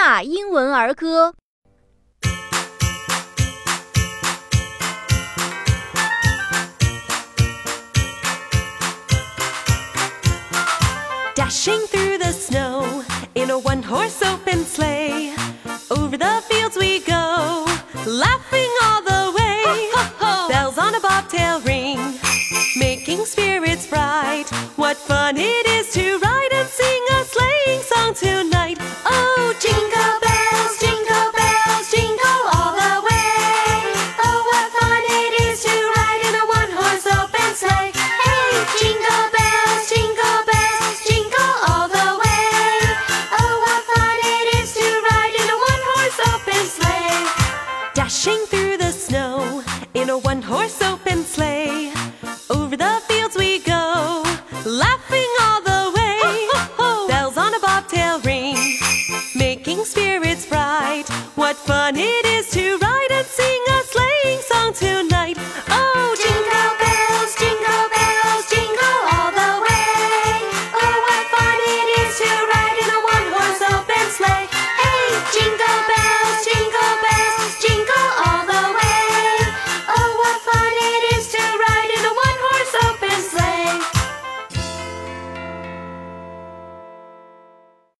纳英文儿歌》。Dashing through the snow in a one horse open sleigh. Over the fields we go, laughing all the way. Bells on a bobtail ring, making spirits bright. What fun it is Dashing through the snow in a one horse open sleigh. Over the fields we go, laughing all the way. Bells on a bobtail ring, making spirits bright. What fun it